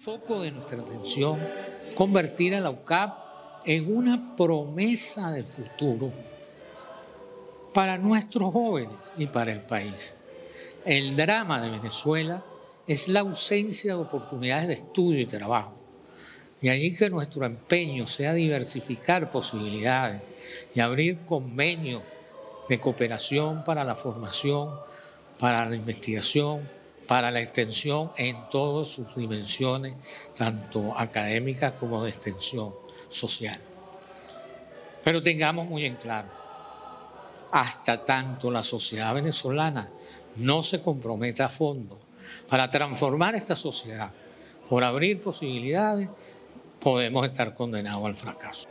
Foco de nuestra atención, convertir a la UCAP en una promesa de futuro para nuestros jóvenes y para el país. El drama de Venezuela es la ausencia de oportunidades de estudio y trabajo. Y allí que nuestro empeño sea diversificar posibilidades y abrir convenios de cooperación para la formación, para la investigación, para la extensión en todas sus dimensiones, tanto académicas como de extensión social. Pero tengamos muy en claro, hasta tanto la sociedad venezolana no se comprometa a fondo para transformar esta sociedad, por abrir posibilidades, podemos estar condenados al fracaso.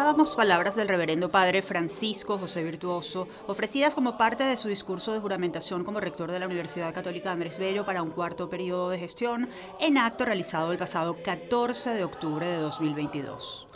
Escuchábamos palabras del reverendo padre Francisco José Virtuoso, ofrecidas como parte de su discurso de juramentación como rector de la Universidad Católica Andrés Bello para un cuarto periodo de gestión, en acto realizado el pasado 14 de octubre de 2022.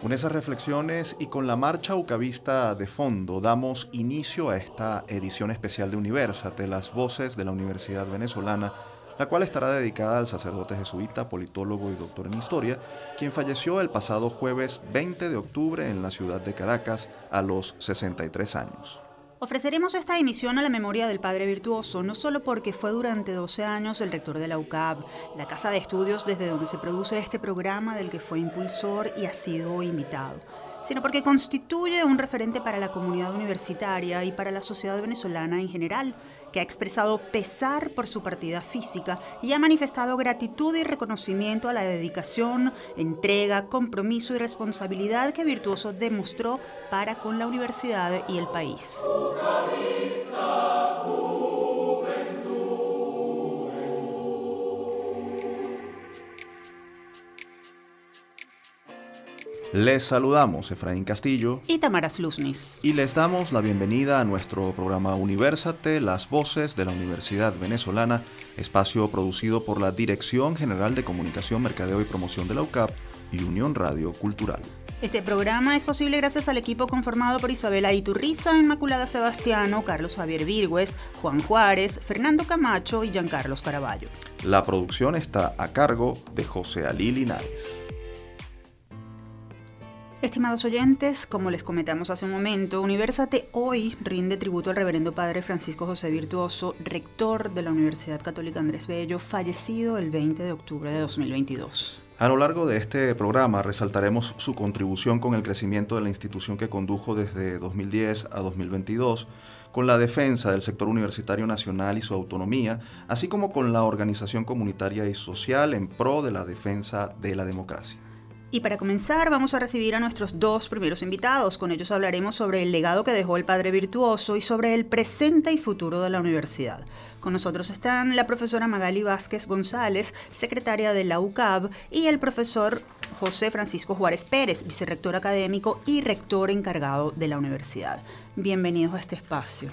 Con esas reflexiones y con la marcha ucavista de fondo, damos inicio a esta edición especial de Universate, las voces de la Universidad Venezolana la cual estará dedicada al sacerdote jesuita, politólogo y doctor en historia, quien falleció el pasado jueves 20 de octubre en la ciudad de Caracas a los 63 años. Ofreceremos esta emisión a la memoria del Padre Virtuoso, no solo porque fue durante 12 años el rector de la UCAB, la casa de estudios desde donde se produce este programa del que fue impulsor y ha sido invitado, sino porque constituye un referente para la comunidad universitaria y para la sociedad venezolana en general, que ha expresado pesar por su partida física y ha manifestado gratitud y reconocimiento a la dedicación, entrega, compromiso y responsabilidad que Virtuoso demostró para con la universidad y el país. Les saludamos Efraín Castillo y Tamara Sluznis. Y les damos la bienvenida a nuestro programa Universate, las voces de la Universidad Venezolana, espacio producido por la Dirección General de Comunicación, Mercadeo y Promoción de la UCAP y Unión Radio Cultural. Este programa es posible gracias al equipo conformado por Isabela Iturriza, Inmaculada Sebastiano, Carlos Javier Virgües, Juan Juárez, Fernando Camacho y Giancarlos Caraballo. La producción está a cargo de José Alí Linares. Estimados oyentes, como les comentamos hace un momento, Universate hoy rinde tributo al reverendo padre Francisco José Virtuoso, rector de la Universidad Católica Andrés Bello, fallecido el 20 de octubre de 2022. A lo largo de este programa resaltaremos su contribución con el crecimiento de la institución que condujo desde 2010 a 2022, con la defensa del sector universitario nacional y su autonomía, así como con la organización comunitaria y social en pro de la defensa de la democracia. Y para comenzar vamos a recibir a nuestros dos primeros invitados. Con ellos hablaremos sobre el legado que dejó el Padre Virtuoso y sobre el presente y futuro de la universidad. Con nosotros están la profesora Magali Vázquez González, secretaria de la UCAB, y el profesor José Francisco Juárez Pérez, vicerrector académico y rector encargado de la universidad. Bienvenidos a este espacio.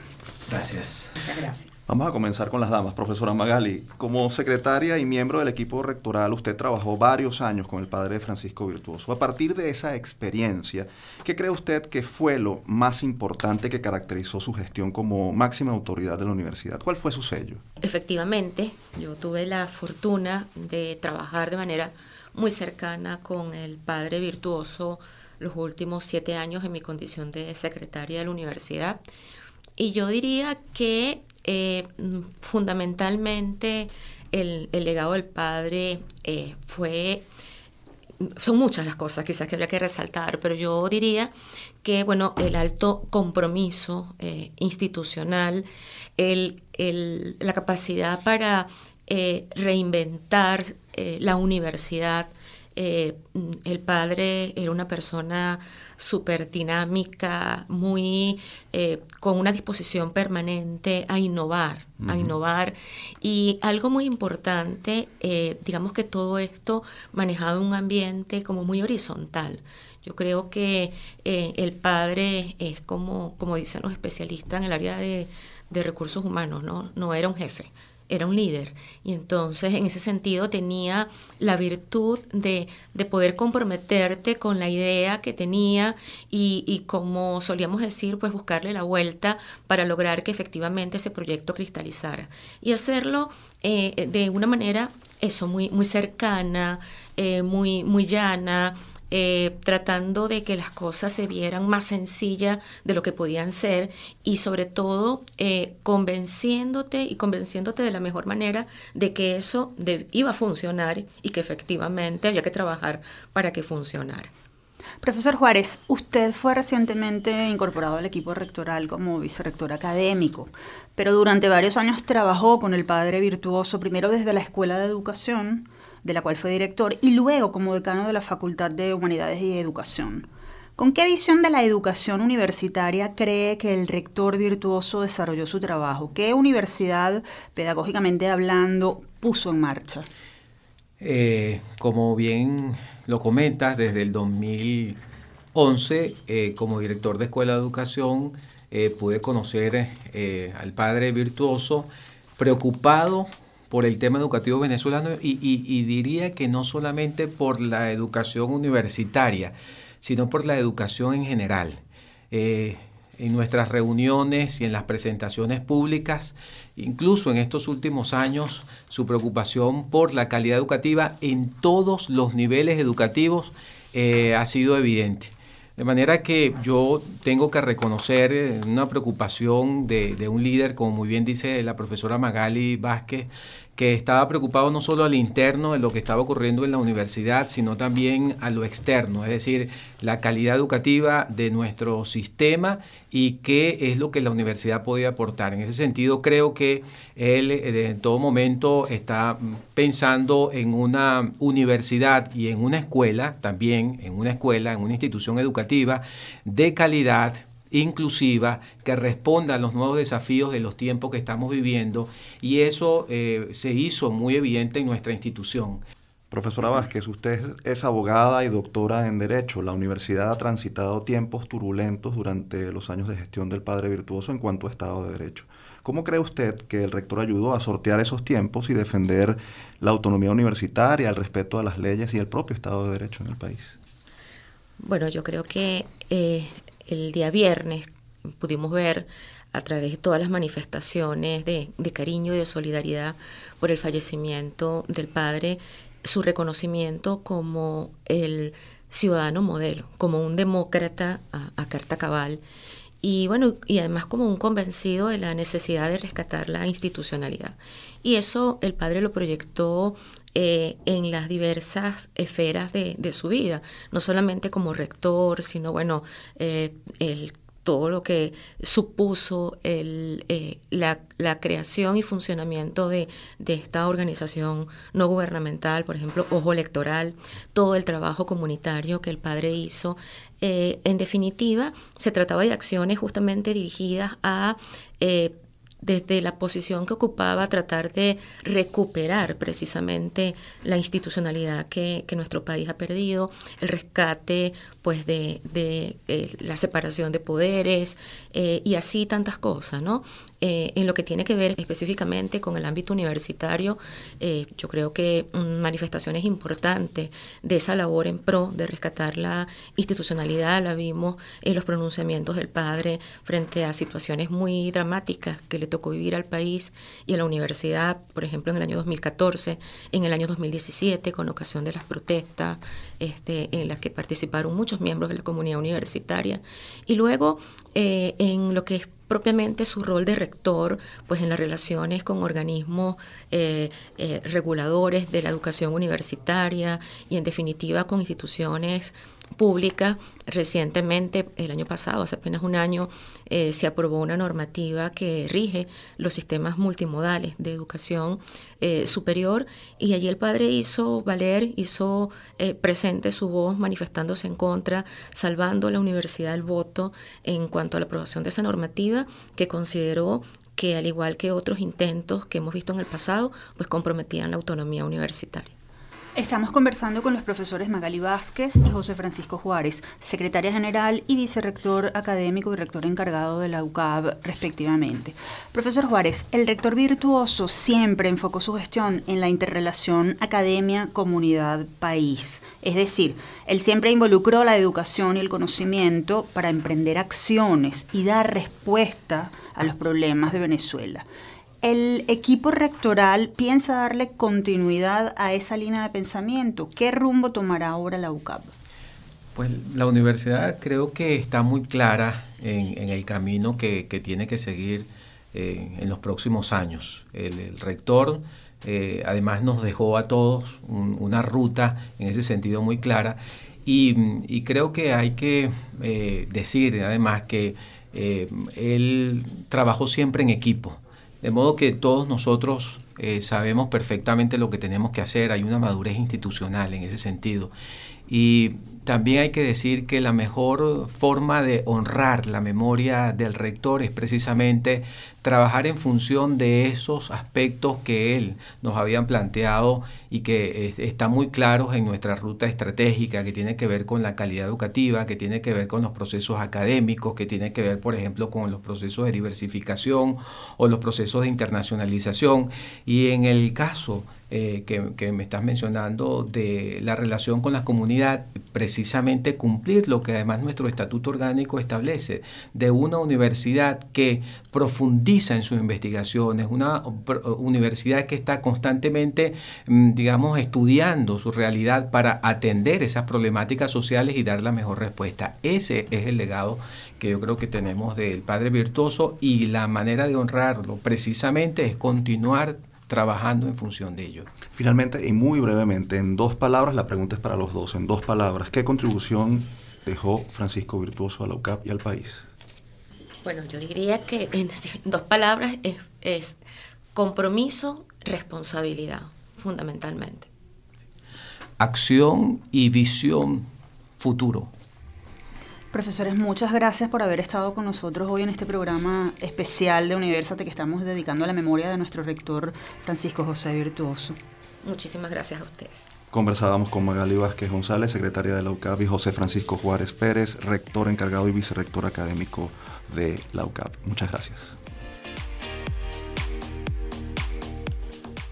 Gracias. Muchas gracias. Vamos a comenzar con las damas. Profesora Magali, como secretaria y miembro del equipo rectoral, usted trabajó varios años con el padre Francisco Virtuoso. A partir de esa experiencia, ¿qué cree usted que fue lo más importante que caracterizó su gestión como máxima autoridad de la universidad? ¿Cuál fue su sello? Efectivamente, yo tuve la fortuna de trabajar de manera muy cercana con el padre Virtuoso los últimos siete años en mi condición de secretaria de la universidad. Y yo diría que eh, fundamentalmente el, legado del padre eh, fue, son muchas las cosas quizás que habría que resaltar, pero yo diría que bueno, el alto compromiso eh, institucional, el, la capacidad para reinventar la universidad, eh, el padre era una persona súper dinámica, muy eh, con una disposición permanente a innovar, a innovar. Y algo muy importante, eh, digamos que todo esto manejado en un ambiente como muy horizontal. Yo creo que el padre es como, como dicen los especialistas en el área de, de recursos humanos, ¿no? no era un jefe, era un líder. Y entonces en ese sentido tenía la virtud de, poder comprometerte con la idea que tenía y, como solíamos decir, pues buscarle la vuelta para lograr que efectivamente ese proyecto cristalizara. Y hacerlo eh, de una manera eso muy muy cercana eh, muy muy llana eh, tratando de que las cosas se vieran más sencillas de lo que podían ser y sobre todo eh, convenciéndote y convenciéndote de la mejor manera de que eso iba a funcionar y que efectivamente había que trabajar para que funcionara. Profesor Juárez, usted fue recientemente incorporado al equipo rectoral como vicerrector académico, pero durante varios años trabajó con el padre virtuoso, primero desde la Escuela de Educación, de la cual fue director, y luego como decano de la Facultad de Humanidades y Educación. ¿Con qué visión de la educación universitaria cree que el rector virtuoso desarrolló su trabajo? ¿Qué universidad, pedagógicamente hablando, puso en marcha? Eh, como bien lo comentas, desde el 2011, eh, como director de Escuela de Educación, eh, pude conocer al padre virtuoso preocupado por el tema educativo venezolano y, diría que no solamente por la educación universitaria, sino por la educación en general. Eh, en nuestras reuniones y en las presentaciones públicas, incluso en estos últimos años, su preocupación por la calidad educativa en todos los niveles educativos eh, ha sido evidente. De manera que yo tengo que reconocer eh, una preocupación de, de, un líder, como muy bien dice la profesora Magali Vázquez, que estaba preocupado no solo al interno de lo que estaba ocurriendo en la universidad, sino también a lo externo, es decir, la calidad educativa de nuestro sistema y qué es lo que la universidad podía aportar. En ese sentido, creo que él eh, en todo momento está pensando en una universidad y en una escuela, también en una escuela, en una institución educativa de calidad inclusiva, que responda a los nuevos desafíos de los tiempos que estamos viviendo y eso eh, se hizo muy evidente en nuestra institución. Profesora Vázquez, usted es abogada y doctora en Derecho. La universidad ha transitado tiempos turbulentos durante los años de gestión del Padre Virtuoso en cuanto a Estado de Derecho. ¿Cómo cree usted que el rector ayudó a sortear esos tiempos y defender la autonomía universitaria, el respeto a las leyes y el propio Estado de Derecho en el país? Bueno, yo creo que eh, el día viernes pudimos ver a través de todas las manifestaciones de, cariño y de solidaridad por el fallecimiento del padre, su reconocimiento como el ciudadano modelo, como un demócrata a, carta cabal y bueno, y además como un convencido de la necesidad de rescatar la institucionalidad. Y eso el padre lo proyectó eh, en las diversas esferas de, su vida, no solamente como rector, sino bueno, eh, el todo lo que supuso el, eh, la, creación y funcionamiento de, esta organización no gubernamental, por ejemplo, Ojo Electoral, todo el trabajo comunitario que el padre hizo. en definitiva, se trataba de acciones justamente dirigidas a desde la posición que ocupaba, tratar de recuperar precisamente la institucionalidad que, nuestro país ha perdido, el rescate pues de, eh, la separación de poderes eh, y así tantas cosas, ¿no? Eh, en lo que tiene que ver específicamente con el ámbito universitario, eh, yo creo que manifestaciones importantes de esa labor en pro de rescatar la institucionalidad la vimos en los pronunciamientos del padre frente a situaciones muy dramáticas que le tocó vivir al país y a la universidad, por ejemplo, en el año 2014, en el año 2017, con ocasión de las protestas este, en las que participaron muchos miembros de la comunidad universitaria, y luego eh, en lo que es propiamente su rol de rector, pues en las relaciones con organismos eh, eh, reguladores de la educación universitaria y en definitiva con instituciones pública. Recientemente, el año pasado, hace apenas un año, eh, se aprobó una normativa que rige los sistemas multimodales de educación eh, superior y allí el padre hizo valer, hizo eh, presente su voz manifestándose en contra, salvando la universidad el voto en cuanto a la aprobación de esa normativa que consideró que al igual que otros intentos que hemos visto en el pasado, pues comprometían la autonomía universitaria. Estamos conversando con los profesores Magali Vázquez y José Francisco Juárez, secretaria general y vicerrector académico y rector encargado de la UCAB, respectivamente. Profesor Juárez, el rector virtuoso siempre enfocó su gestión en la interrelación academia-comunidad-país. Es decir, él siempre involucró la educación y el conocimiento para emprender acciones y dar respuesta a los problemas de Venezuela el equipo rectoral piensa darle continuidad a esa línea de pensamiento. ¿Qué rumbo tomará ahora la UCAP? Pues la universidad creo que está muy clara en, el camino que, tiene que seguir eh, en los próximos años. El, rector eh, además nos dejó a todos una ruta en ese sentido muy clara y, creo que hay que eh, decir además que él trabajó siempre en equipo. De modo que todos nosotros eh, sabemos perfectamente lo que tenemos que hacer, hay una madurez institucional en ese sentido. Y también hay que decir que la mejor forma de honrar la memoria del rector es precisamente trabajar en función de esos aspectos que él nos habían planteado y que están muy claros en nuestra ruta estratégica, que tiene que ver con la calidad educativa, que tiene que ver con los procesos académicos, que tiene que ver, por ejemplo, con los procesos de diversificación o los procesos de internacionalización. Y en el caso eh, que, me estás mencionando de la relación con la comunidad, precisamente cumplir lo que además nuestro estatuto orgánico establece, de una universidad que profundiza en sus investigaciones, una universidad que está constantemente, mm, digamos, estudiando su realidad para atender esas problemáticas sociales y dar la mejor respuesta. Ese es el legado que yo creo que tenemos del Padre Virtuoso y la manera de honrarlo precisamente es continuar trabajando en función de ello. Finalmente, y muy brevemente, en dos palabras, la pregunta es para los dos, en dos palabras, ¿qué contribución dejó Francisco Virtuoso a la UCAP y al país? Bueno, yo diría que en dos palabras es, es compromiso, responsabilidad, fundamentalmente. Acción y visión futuro. Profesores, muchas gracias por haber estado con nosotros hoy en este programa especial de Universate que estamos dedicando a la memoria de nuestro rector Francisco José Virtuoso. Muchísimas gracias a ustedes. Conversábamos con Magali Vázquez González, secretaria de la UCAP, y José Francisco Juárez Pérez, rector encargado y vicerrector académico de la UCAP. Muchas gracias.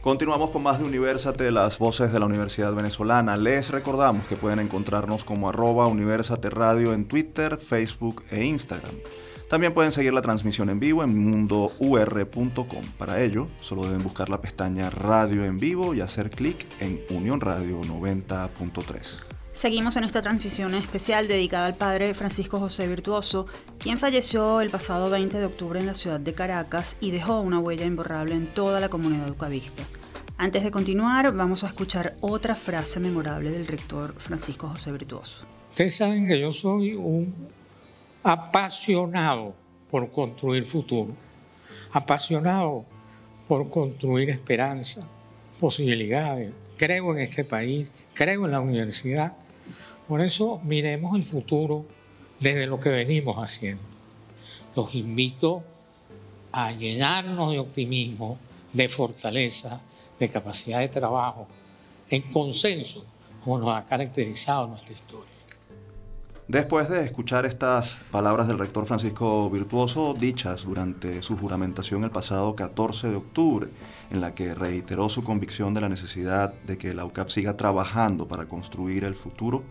Continuamos con más de Universate, las voces de la Universidad Venezolana. Les recordamos que pueden encontrarnos como arroba Universate Radio en Twitter, Facebook e Instagram. También pueden seguir la transmisión en vivo en mundour.com. Para ello, solo deben buscar la pestaña Radio en vivo y hacer clic en Unión Radio 90.3. Seguimos en esta transmisión especial dedicada al padre Francisco José Virtuoso, quien falleció el pasado 20 de octubre en la ciudad de Caracas y dejó una huella imborrable en toda la comunidad ucavista. Antes de continuar, vamos a escuchar otra frase memorable del rector Francisco José Virtuoso. Ustedes saben que yo soy un apasionado por construir futuro, apasionado por construir esperanza, posibilidades. Creo en este país, creo en la universidad por eso miremos el futuro desde lo que venimos haciendo. Los invito a llenarnos de optimismo, de fortaleza, de capacidad de trabajo, en consenso, como nos ha caracterizado nuestra historia. Después de escuchar estas palabras del rector Francisco Virtuoso, dichas durante su juramentación el pasado 14 de octubre, en la que reiteró su convicción de la necesidad de que la UCAP siga trabajando para construir el futuro,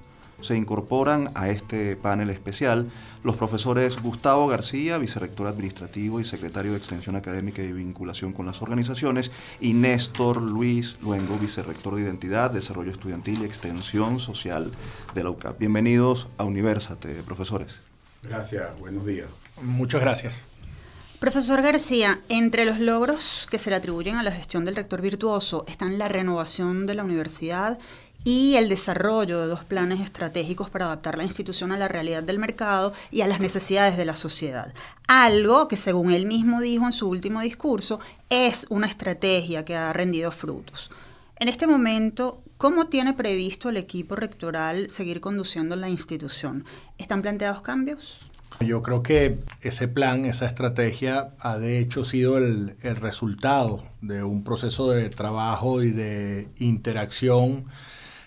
se incorporan a este panel especial los profesores Gustavo García, vicerrector administrativo y secretario de Extensión Académica y Vinculación con las Organizaciones, y Néstor Luis Luengo, vicerrector de Identidad, Desarrollo Estudiantil y Extensión Social de la UCAP. Bienvenidos a Universate, profesores. Gracias, buenos días. Muchas gracias. Profesor García, entre los logros que se le atribuyen a la gestión del rector virtuoso están la renovación de la universidad y el desarrollo de dos planes estratégicos para adaptar la institución a la realidad del mercado y a las necesidades de la sociedad. Algo que, según él mismo dijo en su último discurso, es una estrategia que ha rendido frutos. En este momento, ¿cómo tiene previsto el equipo rectoral seguir conduciendo la institución? ¿Están planteados cambios? Yo creo que ese plan, esa estrategia ha de hecho sido el, el resultado de un proceso de trabajo y de interacción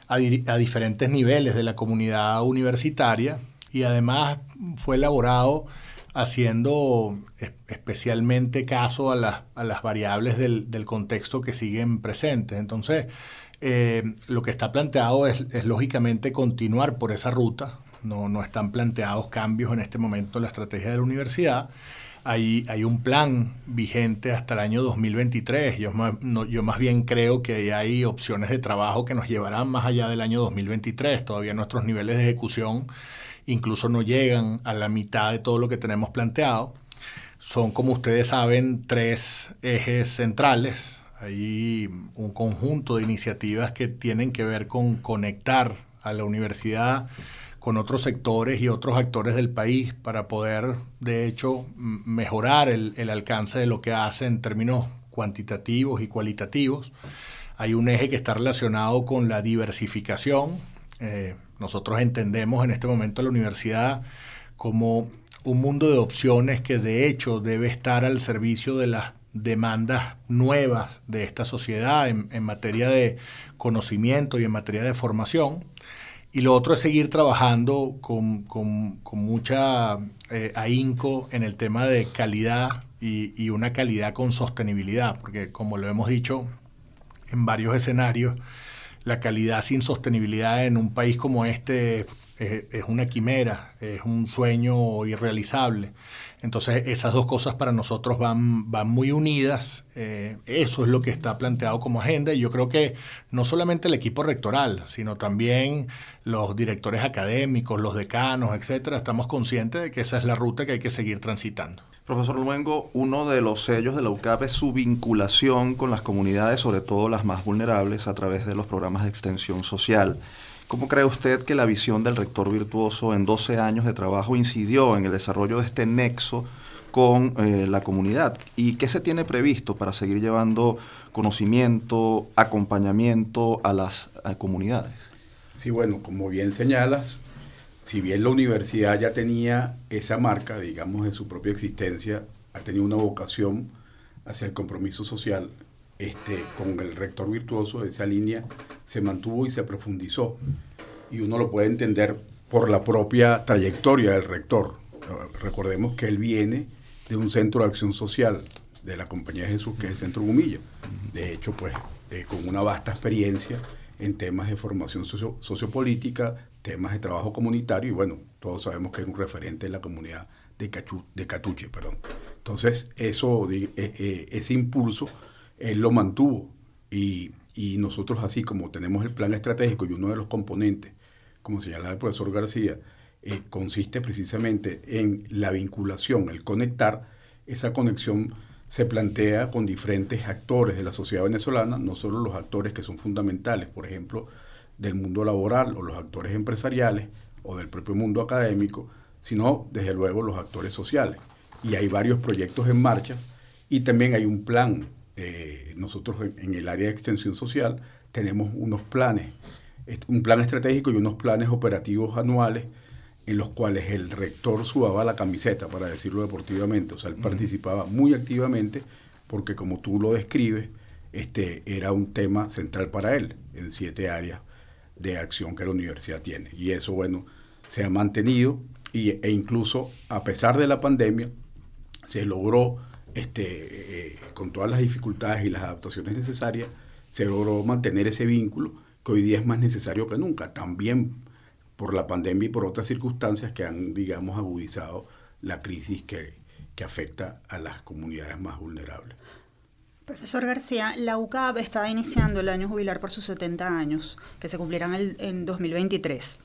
a, diferentes niveles de la comunidad universitaria y además fue elaborado haciendo especialmente caso a las, a las variables del, del, contexto que siguen presentes. Entonces, eh, lo que está planteado es, lógicamente continuar por esa ruta. No, no están planteados cambios en este momento en la estrategia de la universidad hay, un plan vigente hasta el año 2023. Yo más, yo más bien creo que hay opciones de trabajo que nos llevarán más allá del año 2023. Todavía nuestros niveles de ejecución incluso no llegan a la mitad de todo lo que tenemos planteado. Son, como ustedes saben, tres ejes centrales. Hay un conjunto de iniciativas que tienen que ver con conectar a la universidad con otros sectores y otros actores del país para poder, de hecho, mejorar el, alcance de lo que hace en términos cuantitativos y cualitativos. Hay un eje que está relacionado con la diversificación. Eh, nosotros entendemos en este momento la universidad como un mundo de opciones que de hecho debe estar al servicio de las demandas nuevas de esta sociedad en materia de conocimiento y en materia de formación. Y lo otro es seguir trabajando con, con, mucha eh, ahínco en el tema de calidad y, y, una calidad con sostenibilidad, porque como lo hemos dicho en varios escenarios, la calidad sin sostenibilidad en un país como este es, una quimera, es un sueño irrealizable. Entonces esas dos cosas para nosotros van, van muy unidas. Eh, eso es lo que está planteado como agenda y yo creo que no solamente el equipo rectoral, sino también los directores académicos, los decanos, etcétera, estamos conscientes de que esa es la ruta que hay que seguir transitando. Profesor Luengo, uno de los sellos de la UCAP es su vinculación con las comunidades, sobre todo las más vulnerables, a través de los programas de extensión social. ¿Cómo cree usted que la visión del rector virtuoso en 12 años de trabajo incidió en el desarrollo de este nexo con eh, la comunidad? ¿Y qué se tiene previsto para seguir llevando conocimiento, acompañamiento a las comunidades? Sí, bueno, como bien señalas, si bien la universidad ya tenía esa marca, digamos, en su propia existencia, ha tenido una vocación hacia el compromiso social, este, con el rector virtuoso, esa línea se mantuvo y se profundizó. Y uno lo puede entender por la propia trayectoria del rector. Recordemos que él viene de un centro de acción social de la Compañía de Jesús, que es el Centro Gumilla. De hecho, pues, eh, con una vasta experiencia en temas de formación sociopolítica, temas de trabajo comunitario, y bueno, todos sabemos que es un referente en la comunidad de, de Catuche. Perdón. Entonces, eso, eh, eh, ese impulso él lo mantuvo y, nosotros así como tenemos el plan estratégico y uno de los componentes, como señalaba el profesor García, eh, consiste precisamente en la vinculación, el conectar, esa conexión se plantea con diferentes actores de la sociedad venezolana, no solo los actores que son fundamentales, por ejemplo, del mundo laboral o los actores empresariales o del propio mundo académico, sino desde luego los actores sociales. Y hay varios proyectos en marcha y también hay un plan eh, nosotros en, el área de extensión social tenemos unos planes, un plan estratégico y unos planes operativos anuales en los cuales el rector subaba la camiseta, para decirlo deportivamente. O sea, él participaba muy activamente porque como tú lo describes, este, era un tema central para él en siete áreas de acción que la universidad tiene. Y eso, bueno, se ha mantenido y, e incluso a pesar de la pandemia, se logró este, eh, con todas las dificultades y las adaptaciones necesarias, se logró mantener ese vínculo que hoy día es más necesario que nunca, también por la pandemia y por otras circunstancias que han, digamos, agudizado la crisis que, afecta a las comunidades más vulnerables. Profesor García, la UCAP está iniciando el año jubilar por sus 70 años, que se cumplirán en 2023.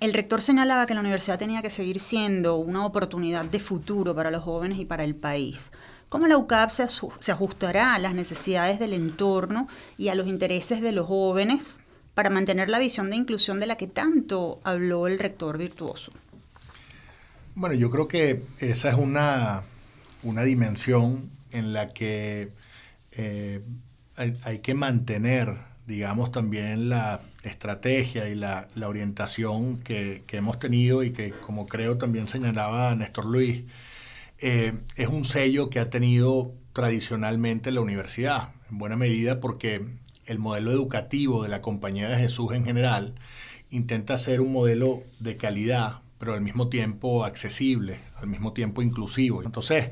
El rector señalaba que la universidad tenía que seguir siendo una oportunidad de futuro para los jóvenes y para el país. ¿Cómo la UCAP se, ajustará a las necesidades del entorno y a los intereses de los jóvenes para mantener la visión de inclusión de la que tanto habló el rector virtuoso? Bueno, yo creo que esa es una, una dimensión en la que eh, hay que mantener, digamos, también la estrategia y la, orientación que, hemos tenido y que, como creo también señalaba Néstor Luis, eh, es un sello que ha tenido tradicionalmente la universidad, en buena medida porque el modelo educativo de la Compañía de Jesús en general intenta ser un modelo de calidad, pero al mismo tiempo accesible, al mismo tiempo inclusivo. Entonces,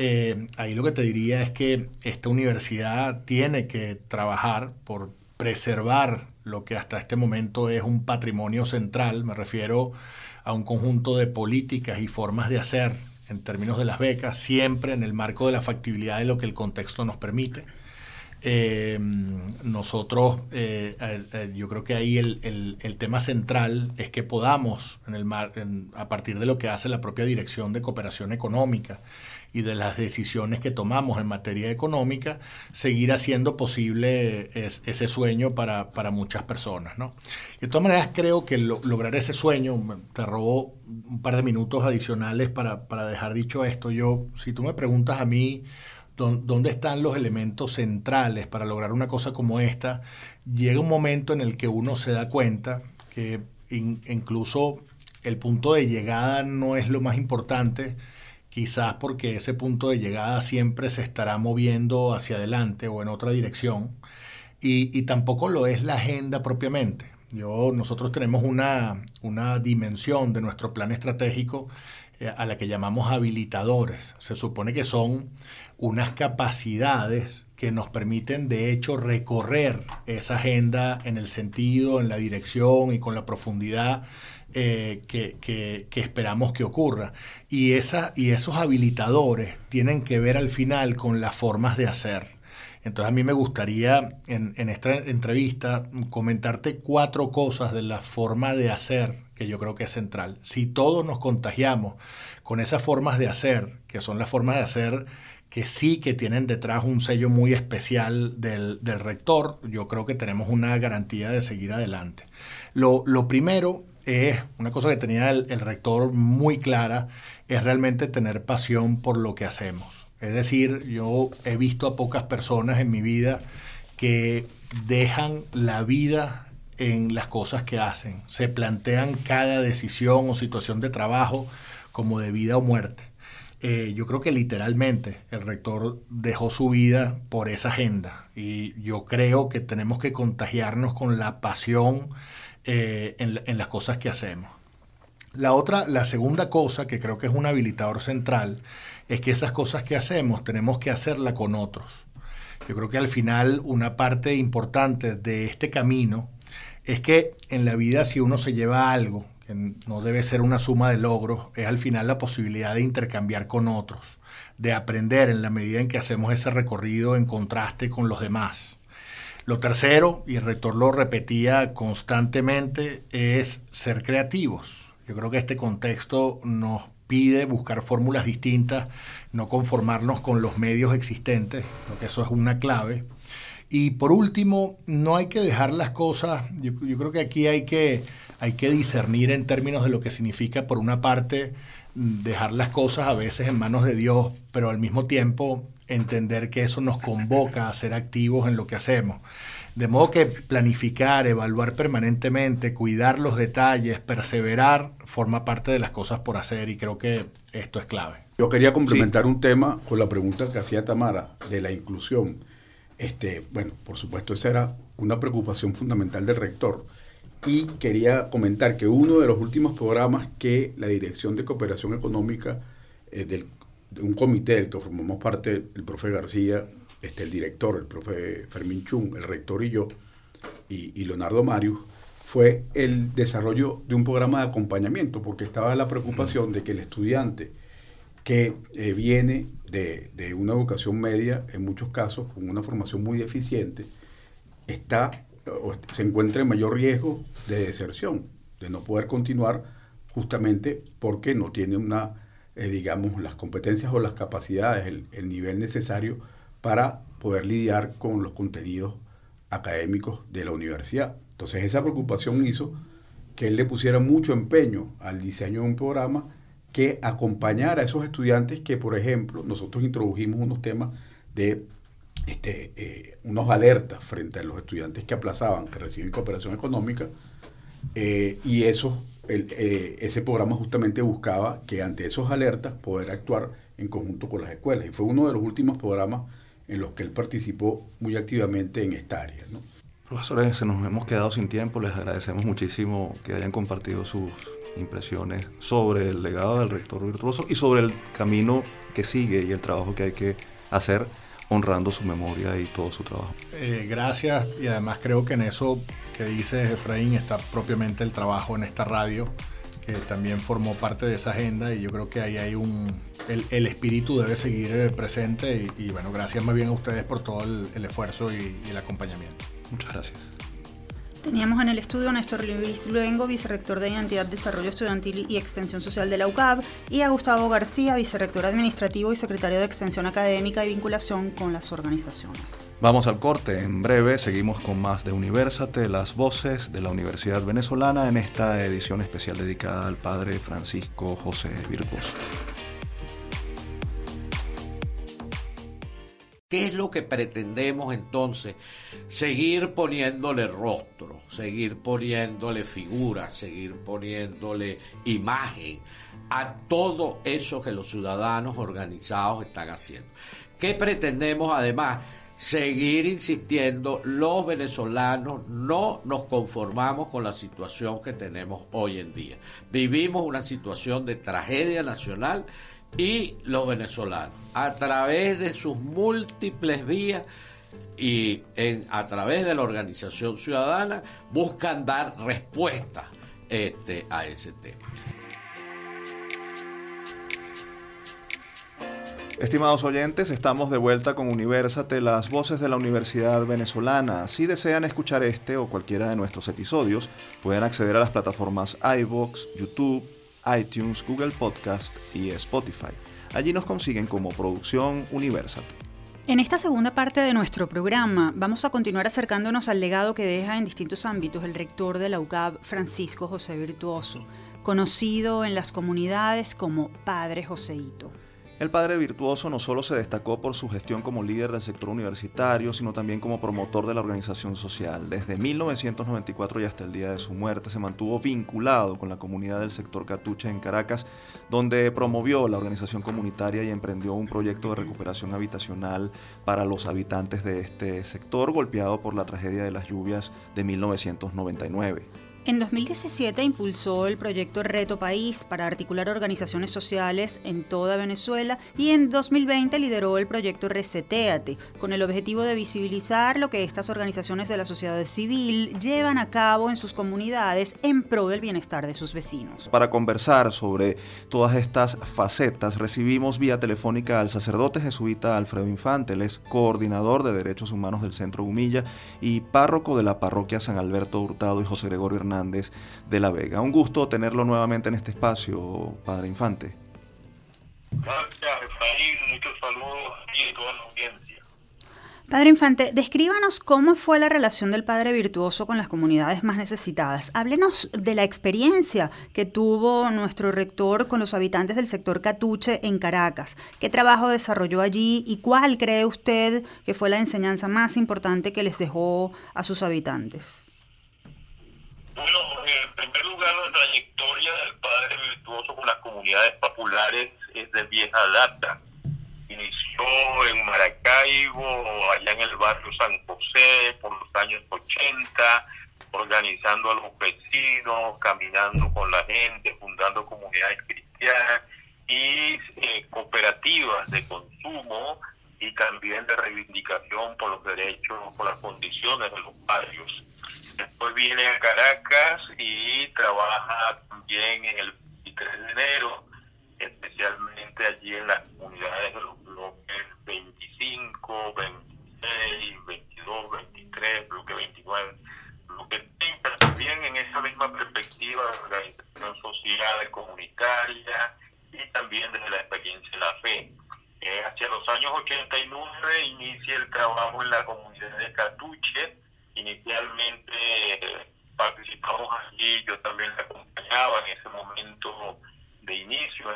eh, ahí lo que te diría es que esta universidad tiene que trabajar por preservar lo que hasta este momento es un patrimonio central, me refiero a un conjunto de políticas y formas de hacer en términos de las becas, siempre en el marco de la factibilidad de lo que el contexto nos permite. Eh, nosotros, eh, yo creo que ahí el, tema central es que podamos, a partir de lo que hace la propia Dirección de Cooperación Económica y de las decisiones que tomamos en materia económica, seguir haciendo posible ese sueño para, muchas personas. ¿no? de todas maneras, creo que lograr ese sueño, te robo un par de minutos adicionales para, para dejar dicho esto, yo, si tú me preguntas a mí, dónde están los elementos centrales para lograr una cosa como esta, llega un momento en el que uno se da cuenta que incluso el punto de llegada no es lo más importante, quizás porque ese punto de llegada siempre se estará moviendo hacia adelante o en otra dirección, y, tampoco lo es la agenda propiamente. Yo, nosotros tenemos una, una dimensión de nuestro plan estratégico eh, a la que llamamos habilitadores. Se supone que son unas capacidades que nos permiten de hecho recorrer esa agenda en el sentido, en la dirección y con la profundidad eh, que, esperamos que ocurra. Y, esa, y esos habilitadores tienen que ver al final con las formas de hacer. Entonces a mí me gustaría en, en esta entrevista comentarte cuatro cosas de la forma de hacer que yo creo que es central. Si todos nos contagiamos con esas formas de hacer, que son las formas de hacer que sí que tienen detrás un sello muy especial del, rector, yo creo que tenemos una garantía de seguir adelante. Lo, primero es, una cosa que tenía el, rector muy clara, es realmente tener pasión por lo que hacemos. Es decir, yo he visto a pocas personas en mi vida que dejan la vida en las cosas que hacen, se plantean cada decisión o situación de trabajo como de vida o muerte. Eh, yo creo que literalmente el rector dejó su vida por esa agenda y yo creo que tenemos que contagiarnos con la pasión eh, en, las cosas que hacemos. La otra, la segunda cosa que creo que es un habilitador central es que esas cosas que hacemos tenemos que hacerla con otros. Yo creo que al final una parte importante de este camino es que en la vida si uno se lleva algo no debe ser una suma de logros, es al final la posibilidad de intercambiar con otros, de aprender en la medida en que hacemos ese recorrido en contraste con los demás. Lo tercero, y el rector lo repetía constantemente, es ser creativos. Yo creo que este contexto nos pide buscar fórmulas distintas, no conformarnos con los medios existentes, creo que eso es una clave. Y por último, no hay que dejar las cosas, yo, creo que aquí hay que, hay que discernir en términos de lo que significa, por una parte, dejar las cosas a veces en manos de Dios, pero al mismo tiempo entender que eso nos convoca a ser activos en lo que hacemos. De modo que planificar, evaluar permanentemente, cuidar los detalles, perseverar, forma parte de las cosas por hacer y creo que esto es clave. Yo quería complementar un tema con la pregunta que hacía Tamara de la inclusión. Este, bueno, por supuesto, esa era una preocupación fundamental del rector. Y quería comentar que uno de los últimos programas que la Dirección de Cooperación Económica, eh, de un comité del que formamos parte el profe García, este, el director, el profe Fermín Chung, el rector y yo, y, Leonardo Marius, fue el desarrollo de un programa de acompañamiento, porque estaba la preocupación de que el estudiante que eh, viene de, una educación media, en muchos casos con una formación muy deficiente, está o se encuentra en mayor riesgo de deserción, de no poder continuar justamente porque no tiene una, eh, digamos, las competencias o las capacidades, el, el, nivel necesario para poder lidiar con los contenidos académicos de la universidad. Entonces esa preocupación hizo que él le pusiera mucho empeño al diseño de un programa que acompañar a esos estudiantes que, por ejemplo, nosotros introdujimos unos temas de este, eh, unos alertas frente a los estudiantes que aplazaban, que reciben cooperación económica, eh, y eso, eh, ese programa justamente buscaba que ante esos alertas poder actuar en conjunto con las escuelas. Y fue uno de los últimos programas en los que él participó muy activamente en esta área. ¿no? Profesores, se nos hemos quedado sin tiempo, les agradecemos muchísimo que hayan compartido sus impresiones sobre el legado del rector virtuoso y sobre el camino que sigue y el trabajo que hay que hacer honrando su memoria y todo su trabajo. Eh, gracias y además creo que en eso que dice Efraín está propiamente el trabajo en esta radio que también formó parte de esa agenda y yo creo que ahí hay un... El, espíritu debe seguir eh, presente y, bueno, gracias más bien a ustedes por todo el, esfuerzo y el acompañamiento. Muchas gracias. Teníamos en el estudio a Néstor Luis Luengo, vicerrector de Identidad, Desarrollo Estudiantil y Extensión Social de la UCAB, y a Gustavo García, vicerrector administrativo y secretario de Extensión Académica y Vinculación con las organizaciones. Vamos al corte. En breve seguimos con más de Universate, las voces de la Universidad Venezolana en esta edición especial dedicada al padre Francisco José Virgoso. ¿Qué es lo que pretendemos entonces? Seguir poniéndole rostro, seguir poniéndole figura, seguir poniéndole imagen a todo eso que los ciudadanos organizados están haciendo. ¿Qué pretendemos además? Seguir insistiendo, los venezolanos no nos conformamos con la situación que tenemos hoy en día. Vivimos una situación de tragedia nacional y los venezolanos, a través de sus múltiples vías y a través de la organización ciudadana, buscan dar respuesta este, a ese tema. Estimados oyentes, estamos de vuelta con Universate, las voces de la Universidad Venezolana. Si desean escuchar este o cualquiera de nuestros episodios, pueden acceder a las plataformas iVoox, YouTube, iTunes, Google Podcast y Spotify. Allí nos consiguen como Producción Universal. En esta segunda parte de nuestro programa vamos a continuar acercándonos al legado que deja en distintos ámbitos el rector de la UCAB, Francisco José Virtuoso, conocido en las comunidades como Padre Joseito. El padre virtuoso no solo se destacó por su gestión como líder del sector universitario, sino también como promotor de la organización social. Desde 1994 y hasta el día de su muerte se mantuvo vinculado con la comunidad del sector Catuche en Caracas, donde promovió la organización comunitaria y emprendió un proyecto de recuperación habitacional para los habitantes de este sector golpeado por la tragedia de las lluvias de 1999. En 2017 impulsó el proyecto Reto País para articular organizaciones sociales en toda Venezuela y en 2020 lideró el proyecto Reseteate con el objetivo de visibilizar lo que estas organizaciones de la sociedad civil llevan a cabo en sus comunidades en pro del bienestar de sus vecinos. Para conversar sobre todas estas facetas recibimos vía telefónica al sacerdote jesuita Alfredo Infante, él es coordinador de derechos humanos del Centro Humilla y párroco de la parroquia San Alberto Hurtado y José Gregorio Hernández de la Vega. Un gusto tenerlo nuevamente en este espacio, Padre Infante. Gracias, Efraín. Muchos saludos y toda la audiencia. Padre Infante, descríbanos cómo fue la relación del Padre Virtuoso con las comunidades más necesitadas. Háblenos de la experiencia que tuvo nuestro rector con los habitantes del sector Catuche en Caracas. ¿Qué trabajo desarrolló allí y cuál cree usted que fue la enseñanza más importante que les dejó a sus habitantes? Bueno, en primer lugar, la trayectoria del padre virtuoso con las comunidades populares es de vieja data. Inició en Maracaibo, allá en el barrio San José, por los años 80, organizando a los vecinos, caminando con la gente, fundando comunidades cristianas y eh, cooperativas de consumo y también de reivindicación por los derechos, por las condiciones de los barrios. Viene a Caracas y trabaja también en el 23 de enero, especialmente allí en las comunidades de los bloques 25, 26, 22, 23, bloque 29, bloque 30, también en esa misma perspectiva de organización social, comunitaria y también desde la experiencia de la fe. Eh, hacia los años 89 inicia el trabajo en la comunidad de Catuche, Inicialmente participamos allí, yo también la acompañaba en ese momento de inicio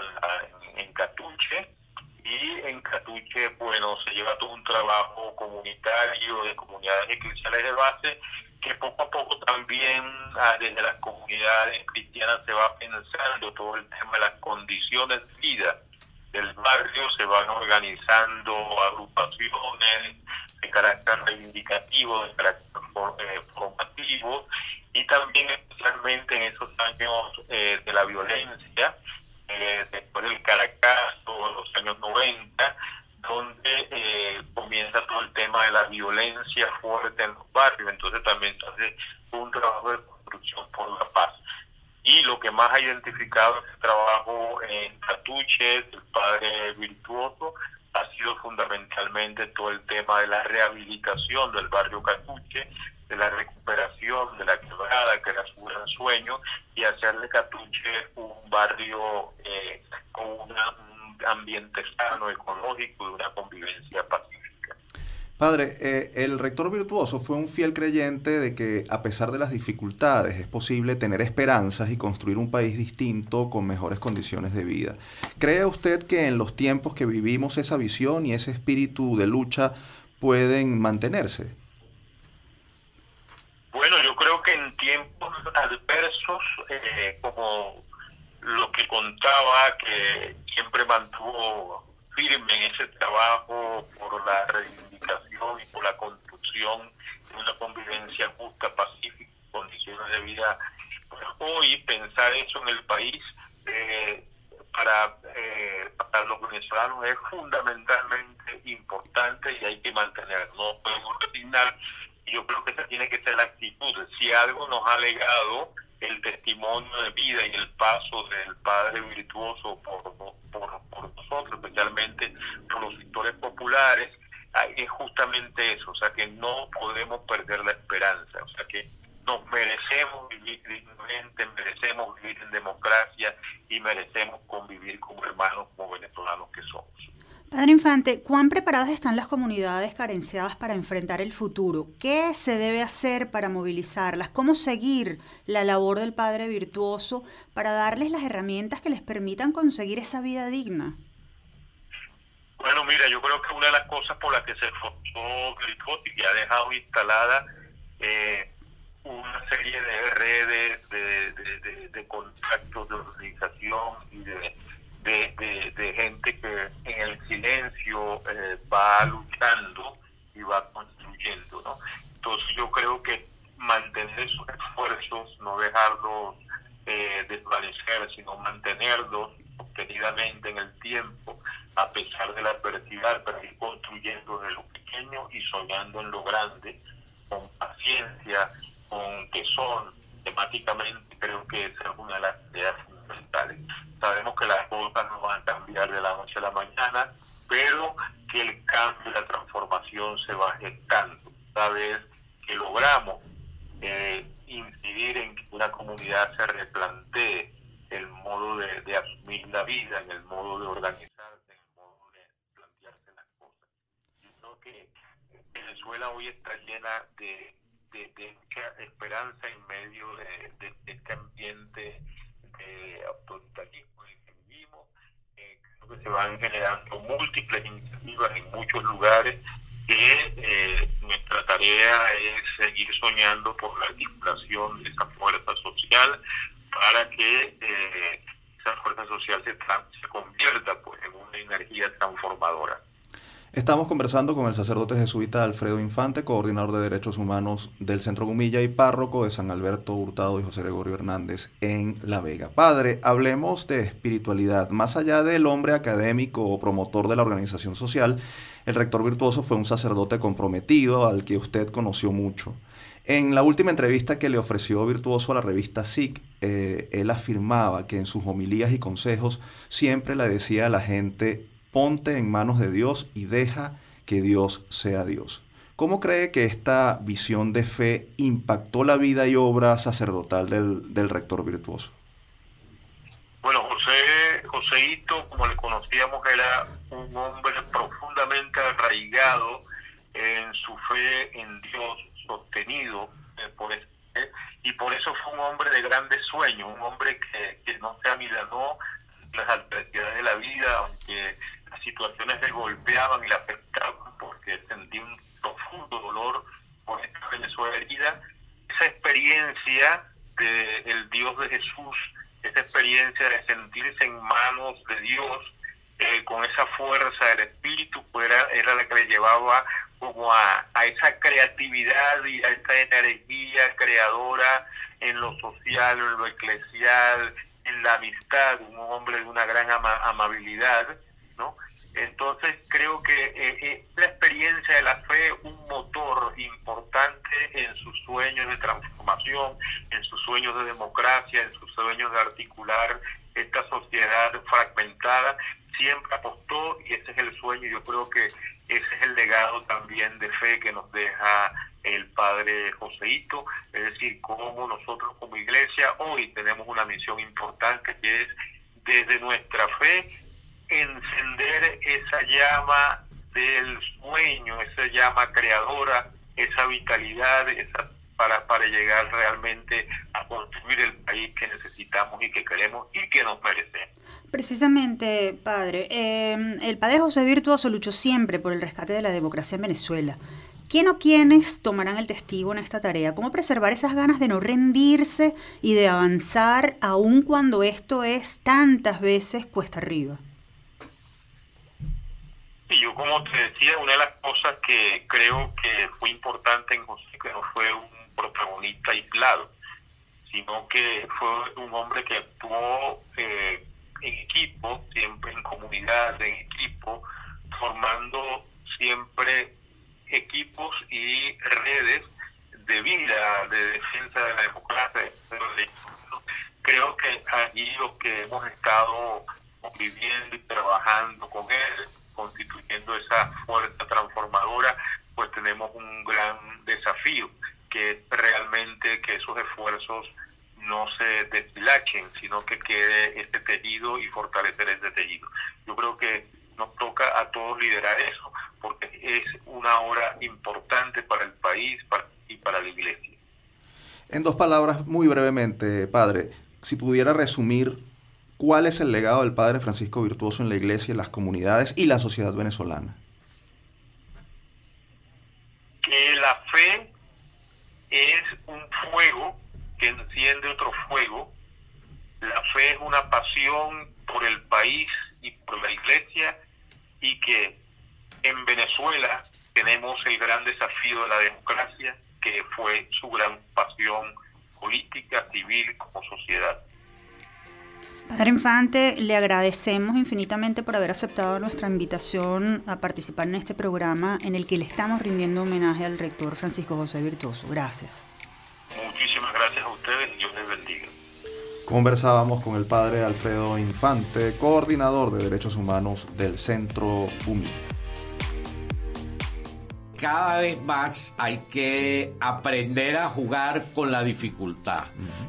en, Catuche y en Catuche, bueno, se lleva todo un trabajo comunitario de comunidades eclesiales de base que poco a poco ah, desde las comunidades cristianas se va pensando todo el tema de las condiciones de vida del barrio se van organizando agrupaciones de carácter reivindicativo, de carácter eh, formativo y también especialmente en esos años eh, de la violencia, eh, después del Caracazo, los años 90, donde comienza todo el tema de la violencia fuerte en los barrios, entonces también hace un trabajo de por la paz. Y lo que más ha identificado ese trabajo en Catuche, el padre virtuoso, ha sido fundamentalmente todo el tema de la rehabilitación del barrio Catuche, de la recuperación de la quebrada, que era su gran sueño, y hacer de Catuche un barrio eh, con un ambiente sano, ecológico y una convivencia pacífica. Padre, eh, el rector virtuoso fue un fiel creyente de que a pesar de las dificultades es posible tener esperanzas y construir un país distinto con mejores condiciones de vida. ¿Cree usted que en los tiempos que vivimos esa visión y ese espíritu de lucha pueden mantenerse? Bueno, yo creo que en tiempos adversos, eh, como lo que contaba, que siempre mantuvo firme en ese trabajo por la reivindicación y por la construcción de una convivencia justa, pacífica, condiciones de vida. Pues hoy pensar eso en el país eh, para, eh, para los venezolanos es fundamentalmente importante y hay que mantenerlo. No podemos resignar yo creo que esa tiene que ser la actitud. Si algo nos ha legado el testimonio de vida y el paso del Padre virtuoso por, nosotros, especialmente por los sectores populares, es justamente eso, o sea que no podemos perder la esperanza, o sea que nos merecemos vivir dignamente, merecemos vivir en democracia y merecemos convivir como hermanos, como venezolanos que somos. Padre Infante, ¿cuán preparadas están las comunidades carenciadas para enfrentar el futuro? ¿Qué se debe hacer para movilizarlas? ¿Cómo seguir la labor del Padre Virtuoso para darles las herramientas que les permitan conseguir esa vida digna? Bueno, mira, yo creo que una de las cosas por las que se esforzó y que ha dejado instalada eh, una serie de redes de, de contactos de organización y de de, de, gente que en el silencio eh, va luchando y va construyendo, ¿no? Entonces yo creo que mantener esos esfuerzos, no dejarlos eh, desvanecer, sino mantenerlos obtenidamente en el tiempo, a pesar de la adversidad, pero ir construyendo de lo pequeño y soñando en lo grande, con paciencia, con tesón, temáticamente creo que esa es una de las ideas fundamentales. Sabemos que las cosas no van a cambiar de la noche a la mañana, pero que el cambio la transformación se va gestando. Cada vez que logramos eh, incidir en que una comunidad se replantee el modo de, asumir la vida, en el modo de organizarse, en el modo de plantearse las cosas. Yo creo que Venezuela hoy está llena de, de, esperanza en medio de, este ambiente de autoritarismo se van generando múltiples iniciativas en muchos lugares que eh, nuestra tarea es seguir soñando por la articulación de esa fuerza social para que eh, esa fuerza social se, se convierta pues, en una energía transformadora. Estamos conversando con el sacerdote jesuita Alfredo Infante, coordinador de derechos humanos del Centro Gumilla y párroco de San Alberto Hurtado y José Gregorio Hernández en La Vega. Padre, hablemos de espiritualidad. Más allá del hombre académico o promotor de la organización social, el rector virtuoso fue un sacerdote comprometido al que usted conoció mucho. En la última entrevista que le ofreció Virtuoso a la revista SIC, eh, él afirmaba que en sus homilías y consejos siempre le decía a la gente ponte en manos de Dios y deja que Dios sea Dios. ¿Cómo cree que esta visión de fe impactó la vida y obra sacerdotal del, rector virtuoso? Bueno, José, Joséito, como le conocíamos, era un hombre profundamente arraigado en su fe en Dios, sostenido eh, por este, y por eso fue un hombre de grandes sueños, un hombre que, que no se amilanó las adversidades de la vida, aunque situaciones le golpeaban y le afectaban porque sentía un profundo dolor por esta Venezuela herida. Esa experiencia del Dios de Jesús, esa experiencia de sentirse en manos de Dios, eh, con esa fuerza del espíritu, pues era, la que le llevaba como a, esa creatividad y a esa energía creadora en lo social, en lo eclesial, en la amistad, un hombre de una gran amabilidad, ¿no? Entonces creo que eh, eh, la experiencia de la fe un motor importante en sus sueños de transformación, en sus sueños de democracia, en sus sueños de articular esta sociedad fragmentada, siempre apostó y ese es el sueño, yo creo que ese es el legado también de fe que nos deja el padre Joseito, es decir, cómo nosotros como iglesia hoy tenemos una misión importante que es desde nuestra fe encender esa llama del sueño, esa llama creadora, esa vitalidad, esa para, para llegar realmente a construir el país que necesitamos y que queremos y que nos merecemos. Precisamente, padre, eh, el padre José Virtuoso luchó siempre por el rescate de la democracia en Venezuela. ¿Quién o quiénes tomarán el testigo en esta tarea? ¿Cómo preservar esas ganas de no rendirse y de avanzar aun cuando esto es tantas veces cuesta arriba? Sí, yo como te decía, una de las cosas que creo que fue importante en José, que no fue un protagonista aislado, sino que fue un hombre que actuó eh, en equipo, siempre en comunidad, en equipo, formando siempre equipos y redes de vida, de defensa de la democracia. Creo que allí los que hemos estado conviviendo y trabajando con él, constituyendo esa fuerza transformadora, pues tenemos un gran desafío, que es realmente que esos esfuerzos no se deshilachen, sino que quede este tejido y fortalecer ese tejido. Yo creo que nos toca a todos liderar eso, porque es una hora importante para el país y para la iglesia. En dos palabras, muy brevemente, padre, si pudiera resumir cuál es el legado del padre Francisco Virtuoso en la iglesia, las comunidades y la sociedad venezolana. Que la fe es un fuego que enciende otro fuego. La fe es una pasión por el país y por la iglesia y que en Venezuela tenemos el gran desafío de la democracia, que fue su gran pasión política, civil, como sociedad. Padre Infante, le agradecemos infinitamente por haber aceptado nuestra invitación a participar en este programa en el que le estamos rindiendo homenaje al rector Francisco José Virtuoso. Gracias. Muchísimas gracias a ustedes y Dios les bendiga. Conversábamos con el padre Alfredo Infante, coordinador de derechos humanos del Centro UMI. Cada vez más hay que aprender a jugar con la dificultad,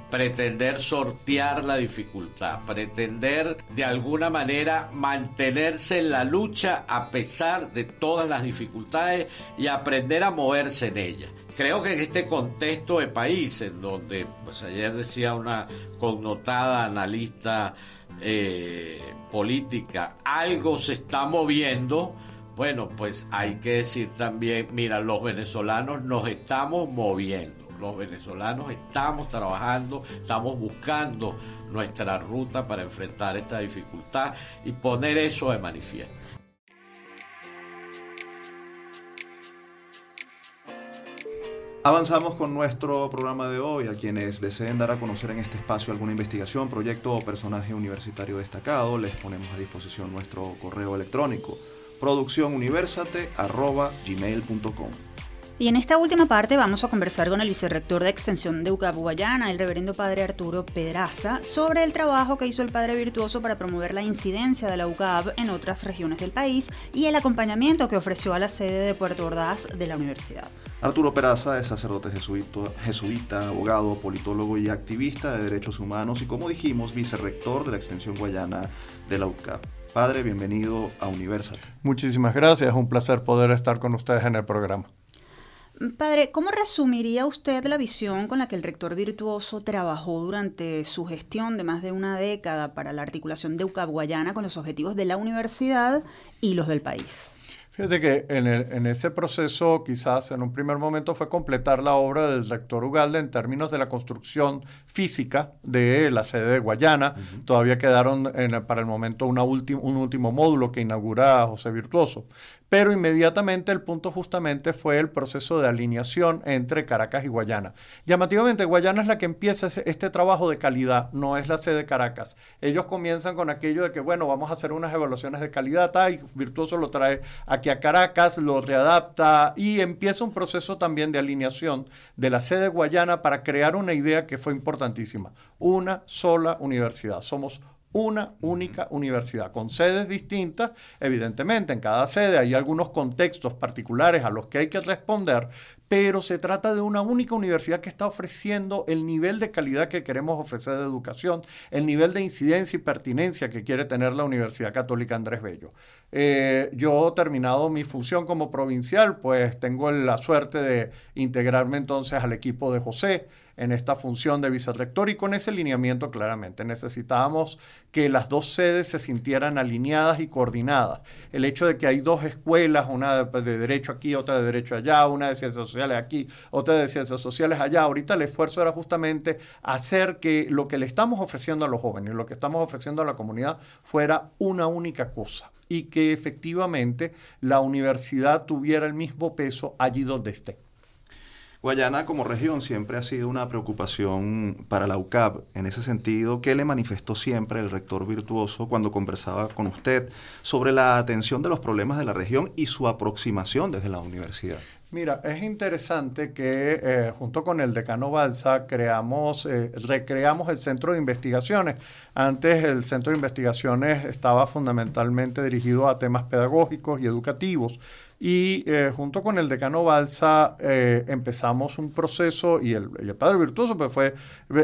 pretender sortear la dificultad, pretender de alguna manera mantenerse en la lucha a pesar de todas las dificultades y aprender a moverse en ellas creo que en este contexto de país, en donde, pues ayer decía una connotada analista eh, política, algo se está moviendo, bueno, pues hay que decir también, mira, los venezolanos nos estamos moviendo, los venezolanos estamos trabajando, estamos buscando nuestra ruta para enfrentar esta dificultad y poner eso de manifiesto. Avanzamos con nuestro programa de hoy. A quienes deseen dar a conocer en este espacio alguna investigación, proyecto o personaje universitario destacado, les ponemos a disposición nuestro correo electrónico producciónuniversate.gmail.com y en esta última parte vamos a conversar con el vicerrector de Extensión de UCAP Guayana, el reverendo padre Arturo Pedraza, sobre el trabajo que hizo el padre virtuoso para promover la incidencia de la UCAP en otras regiones del país y el acompañamiento que ofreció a la sede de Puerto Ordaz de la universidad. Arturo Peraza es sacerdote jesuita, abogado, politólogo y activista de derechos humanos y como dijimos, vicerrector de la Extensión Guayana de la UCAP. Padre, bienvenido a Universal. Muchísimas gracias, es un placer poder estar con ustedes en el programa. Padre, ¿cómo resumiría usted la visión con la que el rector virtuoso trabajó durante su gestión de más de una década para la articulación de UCAP Guayana con los objetivos de la universidad y los del país? Fíjate que en, en, ese proceso quizás en un primer momento fue completar la obra del rector Ugalde en términos de la construcción física de la sede de Guayana. Todavía quedaron para el momento una un último módulo que inaugura José Virtuoso. Pero inmediatamente el punto justamente fue el proceso de alineación entre Caracas y Guayana. Llamativamente, Guayana es la que empieza este trabajo de calidad, no es la sede de Caracas. Ellos comienzan con aquello de que, bueno, vamos a hacer unas evaluaciones de calidad, y Virtuoso lo trae aquí a Caracas, lo readapta y empieza un proceso también de alineación de la sede de Guayana para crear una idea que fue importantísima, una sola universidad. Somos una única universidad, con sedes distintas. Evidentemente, en cada sede hay algunos contextos particulares a los que hay que responder, pero se trata de una única universidad que está ofreciendo el nivel de calidad que queremos ofrecer de educación, el nivel de incidencia y pertinencia que quiere tener la Universidad Católica Andrés Bello. Eh, yo, terminado mi función como provincial, pues tengo la suerte de integrarme entonces al equipo de José en esta función de vicerrector y con ese lineamiento claramente. Necesitábamos que las dos sedes se sintieran alineadas y coordinadas. El hecho de que hay dos escuelas, una de derecho aquí, otra de derecho allá, una de ciencias sociales aquí, otra de ciencias sociales allá. Ahorita el esfuerzo era justamente hacer que lo que le estamos ofreciendo a los jóvenes, lo que estamos ofreciendo a la comunidad fuera una única cosa y que efectivamente la universidad tuviera el mismo peso allí donde esté. Guayana como región siempre ha sido una preocupación para la UCAP. En ese sentido, ¿qué le manifestó siempre el rector virtuoso cuando conversaba con usted sobre la atención de los problemas de la región y su aproximación desde la universidad? Mira, es interesante que eh, junto con el decano Balsa creamos, eh, recreamos el centro de investigaciones. Antes el centro de investigaciones estaba fundamentalmente dirigido a temas pedagógicos y educativos y eh, junto con el decano Balsa eh, empezamos un proceso y el, padre virtuoso pues fue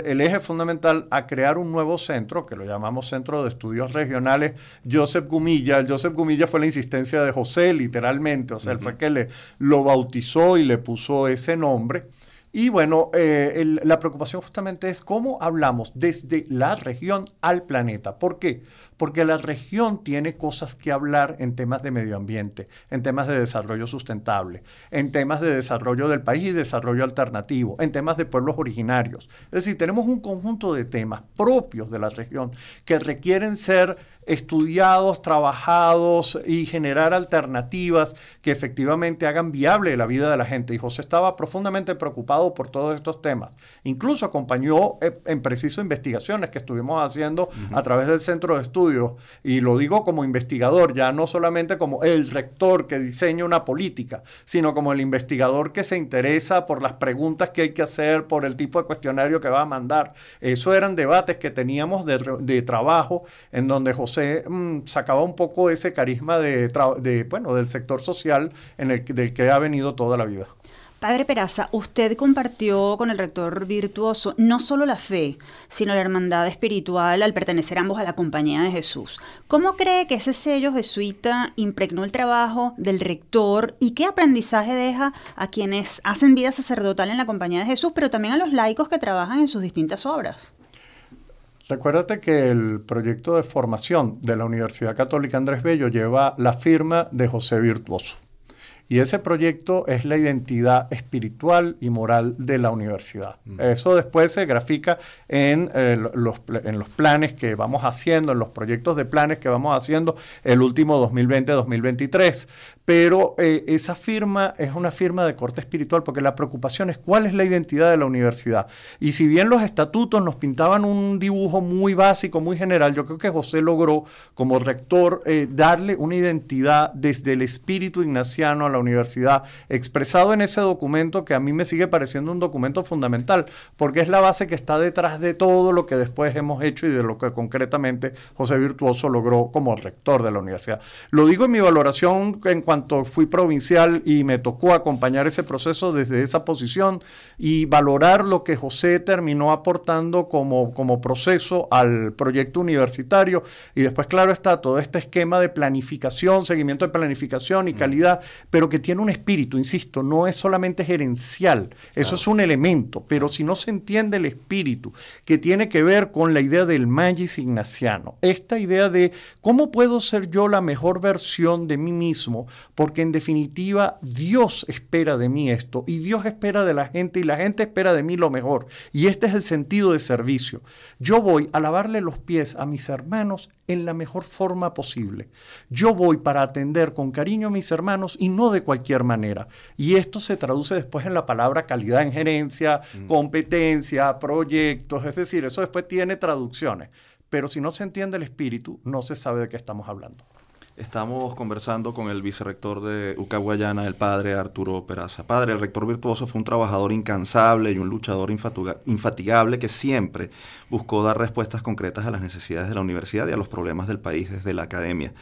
el eje fundamental a crear un nuevo centro que lo llamamos Centro de Estudios Regionales Joseph Gumilla. El Joseph Gumilla fue la insistencia de José literalmente, o sea, él fue que le, lo bautizó y le puso ese nombre. Y bueno, eh, la preocupación justamente es cómo hablamos desde la región al planeta. ¿Por qué? Porque la región tiene cosas que hablar en temas de medio ambiente, en temas de desarrollo sustentable, en temas de desarrollo del país y desarrollo alternativo, en temas de pueblos originarios. Es decir, tenemos un conjunto de temas propios de la región que requieren ser estudiados, trabajados y generar alternativas que efectivamente hagan viable la vida de la gente. Y José estaba profundamente preocupado por todos estos temas. Incluso acompañó eh, en preciso investigaciones que estuvimos haciendo a través del centro de estudios. Y lo digo como investigador, ya no solamente como el rector que diseña una política, sino como el investigador que se interesa por las preguntas que hay que hacer, por el tipo de cuestionario que va a mandar. Eso eran debates que teníamos de, trabajo en donde José Mm, sacaba un poco ese carisma de, bueno, del sector social en el, del que ha venido toda la vida. Padre Peraza, usted compartió con el rector virtuoso no solo la fe, sino la hermandad espiritual al pertenecer ambos a la compañía de Jesús. ¿Cómo cree que ese sello jesuita impregnó el trabajo del rector y qué aprendizaje deja a quienes hacen vida sacerdotal en la compañía de Jesús, pero también a los laicos que trabajan en sus distintas obras? Recuérdate que el proyecto de formación de la Universidad Católica Andrés Bello lleva la firma de José Virtuoso. Y ese proyecto es la identidad espiritual y moral de la universidad. Mm. Eso después se grafica en, eh, los, en los planes que vamos haciendo, en los proyectos de planes que vamos haciendo el último 2020-2023 pero eh, esa firma es una firma de corte espiritual porque la preocupación es cuál es la identidad de la universidad. Y si bien los estatutos nos pintaban un dibujo muy básico, muy general, yo creo que José logró como rector eh, darle una identidad desde el espíritu ignaciano a la universidad, expresado en ese documento que a mí me sigue pareciendo un documento fundamental, porque es la base que está detrás de todo lo que después hemos hecho y de lo que concretamente José Virtuoso logró como rector de la universidad. Lo digo en mi valoración en cuanto fui provincial y me tocó acompañar ese proceso desde esa posición y valorar lo que José terminó aportando como, como proceso al proyecto universitario. Y después, claro está, todo este esquema de planificación, seguimiento de planificación y mm. calidad, pero que tiene un espíritu, insisto, no es solamente gerencial, eso es un elemento, pero si no se entiende el espíritu, que tiene que ver con la idea del magis ignaciano, esta idea de cómo puedo ser yo la mejor versión de mí mismo porque en definitiva Dios espera de mí esto y Dios espera de la gente y la gente espera de mí lo mejor. Y este es el sentido de servicio. Yo voy a lavarle los pies a mis hermanos en la mejor forma posible. Yo voy para atender con cariño a mis hermanos y no de cualquier manera. Y esto se traduce después en la palabra calidad en gerencia, mm. competencia, proyectos, es decir, eso después tiene traducciones. Pero si no se entiende el espíritu, no se sabe de qué estamos hablando. Estamos conversando con el vicerrector de Ucaguayana, el padre Arturo Peraza. Padre, el rector virtuoso fue un trabajador incansable y un luchador infatigable que siempre buscó dar respuestas concretas a las necesidades de la universidad y a los problemas del país desde la academia.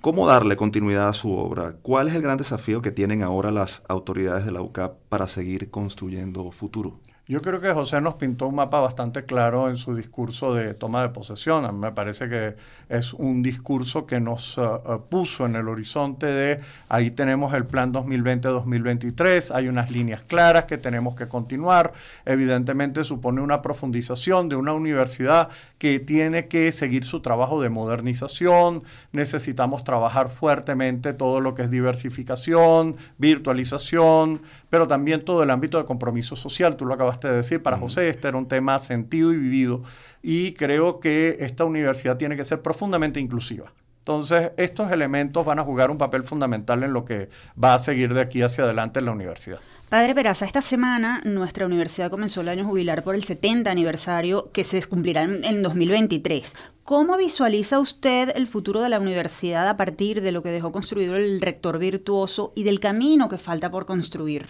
¿Cómo darle continuidad a su obra? ¿Cuál es el gran desafío que tienen ahora las autoridades de la UCAP para seguir construyendo futuro? Yo creo que José nos pintó un mapa bastante claro en su discurso de toma de posesión. A mí me parece que es un discurso que nos uh, uh, puso en el horizonte de ahí tenemos el plan 2020-2023, hay unas líneas claras que tenemos que continuar. Evidentemente supone una profundización de una universidad que tiene que seguir su trabajo de modernización. Necesitamos trabajar fuertemente todo lo que es diversificación, virtualización, pero también todo el ámbito de compromiso social. Tú lo acabas de decir, para José este era un tema sentido y vivido y creo que esta universidad tiene que ser profundamente inclusiva. Entonces, estos elementos van a jugar un papel fundamental en lo que va a seguir de aquí hacia adelante en la universidad. Padre Peraza, esta semana nuestra universidad comenzó el año jubilar por el 70 aniversario que se cumplirá en 2023. ¿Cómo visualiza usted el futuro de la universidad a partir de lo que dejó construido el rector virtuoso y del camino que falta por construir?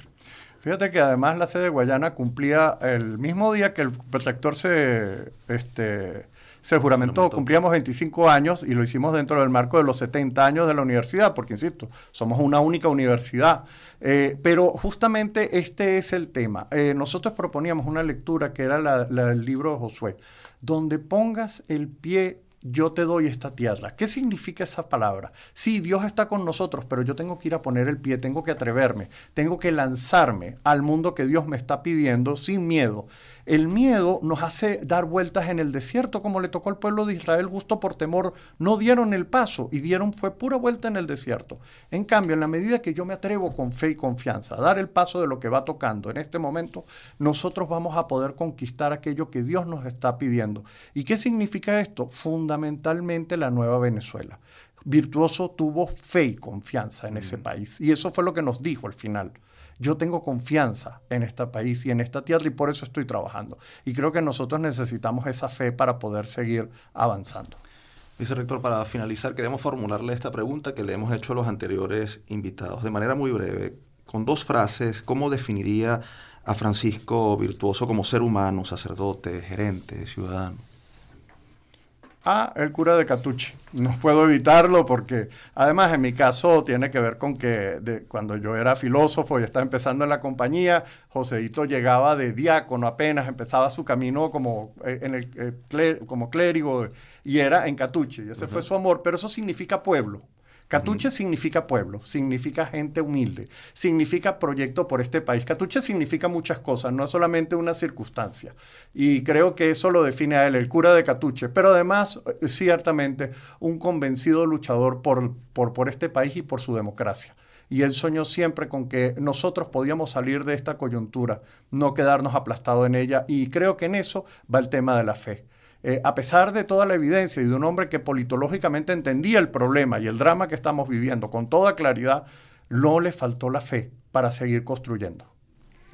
Fíjate que además la sede de Guayana cumplía el mismo día que el protector se, este, se juramentó, cumplíamos 25 años y lo hicimos dentro del marco de los 70 años de la universidad, porque insisto, somos una única universidad. Eh, pero justamente este es el tema. Eh, nosotros proponíamos una lectura que era la, la del libro de Josué, donde pongas el pie yo te doy esta tierra. ¿Qué significa esa palabra? Sí, Dios está con nosotros, pero yo tengo que ir a poner el pie, tengo que atreverme, tengo que lanzarme al mundo que Dios me está pidiendo sin miedo. El miedo nos hace dar vueltas en el desierto, como le tocó al pueblo de Israel, justo por temor, no dieron el paso y dieron fue pura vuelta en el desierto. En cambio, en la medida que yo me atrevo con fe y confianza a dar el paso de lo que va tocando en este momento, nosotros vamos a poder conquistar aquello que Dios nos está pidiendo. ¿Y qué significa esto? Fundamentalmente la nueva Venezuela. Virtuoso tuvo fe y confianza en ese país y eso fue lo que nos dijo al final. Yo tengo confianza en este país y en esta tierra y por eso estoy trabajando. Y creo que nosotros necesitamos esa fe para poder seguir avanzando. Vicerrector, para finalizar, queremos formularle esta pregunta que le hemos hecho a los anteriores invitados. De manera muy breve, con dos frases, ¿cómo definiría a Francisco Virtuoso como ser humano, sacerdote, gerente, ciudadano? Ah, el cura de Catuche. No puedo evitarlo porque además en mi caso tiene que ver con que cuando yo era filósofo y estaba empezando en la compañía, Joseito llegaba de diácono apenas, empezaba su camino como, eh, en el, eh, como clérigo y era en Catuche. Y ese fue su amor, pero eso significa pueblo. Catuche significa pueblo, significa gente humilde, significa proyecto por este país. Catuche significa muchas cosas, no es solamente una circunstancia. Y creo que eso lo define a él, el cura de Catuche, pero además, eh, ciertamente, un convencido luchador por, por, por este país y por su democracia. Y él soñó siempre con que nosotros podíamos salir de esta coyuntura, no quedarnos aplastados en ella. Y creo que en eso va el tema de la fe. Eh, a pesar de toda la evidencia y de un hombre que politológicamente entendía el problema y el drama que estamos viviendo con toda claridad, no le faltó la fe para seguir construyendo.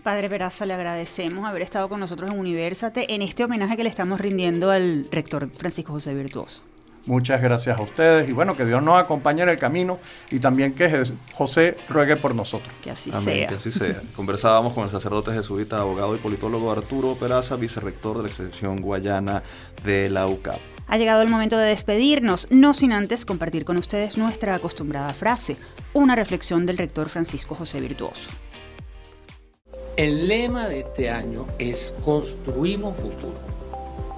Padre Peraza, le agradecemos haber estado con nosotros en Universate en este homenaje que le estamos rindiendo al rector Francisco José Virtuoso. Muchas gracias a ustedes y bueno, que Dios nos acompañe en el camino y también que José ruegue por nosotros. Que así sea. Que así sea. Conversábamos con el sacerdote jesuita, abogado y politólogo Arturo Peraza, vicerrector de la extensión guayana de la UCAP. Ha llegado el momento de despedirnos, no sin antes compartir con ustedes nuestra acostumbrada frase, una reflexión del rector Francisco José Virtuoso. El lema de este año es construimos futuro.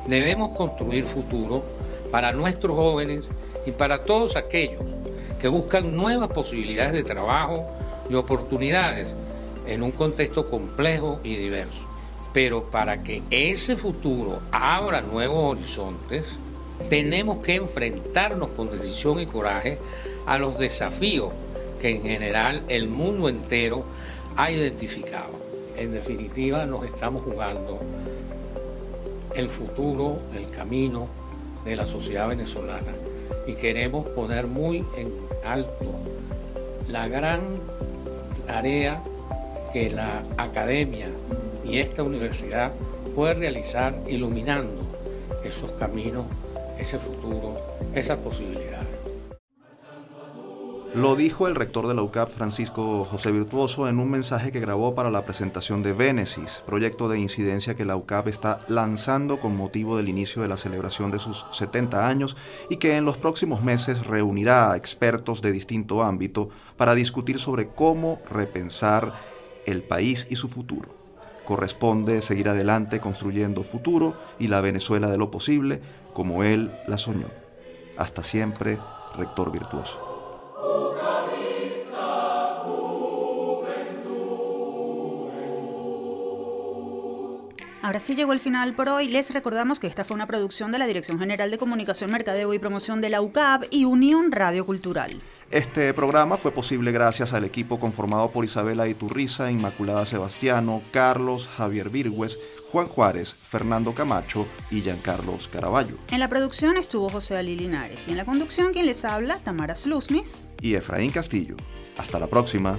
Debemos construir futuro para nuestros jóvenes y para todos aquellos que buscan nuevas posibilidades de trabajo y oportunidades en un contexto complejo y diverso. Pero para que ese futuro abra nuevos horizontes, tenemos que enfrentarnos con decisión y coraje a los desafíos que en general el mundo entero ha identificado. En definitiva, nos estamos jugando el futuro, el camino de la sociedad venezolana y queremos poner muy en alto la gran tarea que la academia y esta universidad puede realizar iluminando esos caminos, ese futuro, esas posibilidades. Lo dijo el rector de la UCAP, Francisco José Virtuoso, en un mensaje que grabó para la presentación de Vénesis, proyecto de incidencia que la UCAP está lanzando con motivo del inicio de la celebración de sus 70 años y que en los próximos meses reunirá a expertos de distinto ámbito para discutir sobre cómo repensar el país y su futuro. Corresponde seguir adelante construyendo futuro y la Venezuela de lo posible como él la soñó. Hasta siempre, rector virtuoso. Oh God. Ahora sí llegó el final por hoy. Les recordamos que esta fue una producción de la Dirección General de Comunicación, Mercadeo y Promoción de la UCAP y Unión Radio Cultural. Este programa fue posible gracias al equipo conformado por Isabela Iturriza, Inmaculada Sebastiano, Carlos Javier Virgües, Juan Juárez, Fernando Camacho y Giancarlos Caraballo. En la producción estuvo José Ali Linares y en la conducción quien les habla, Tamara Slusnis y Efraín Castillo. Hasta la próxima.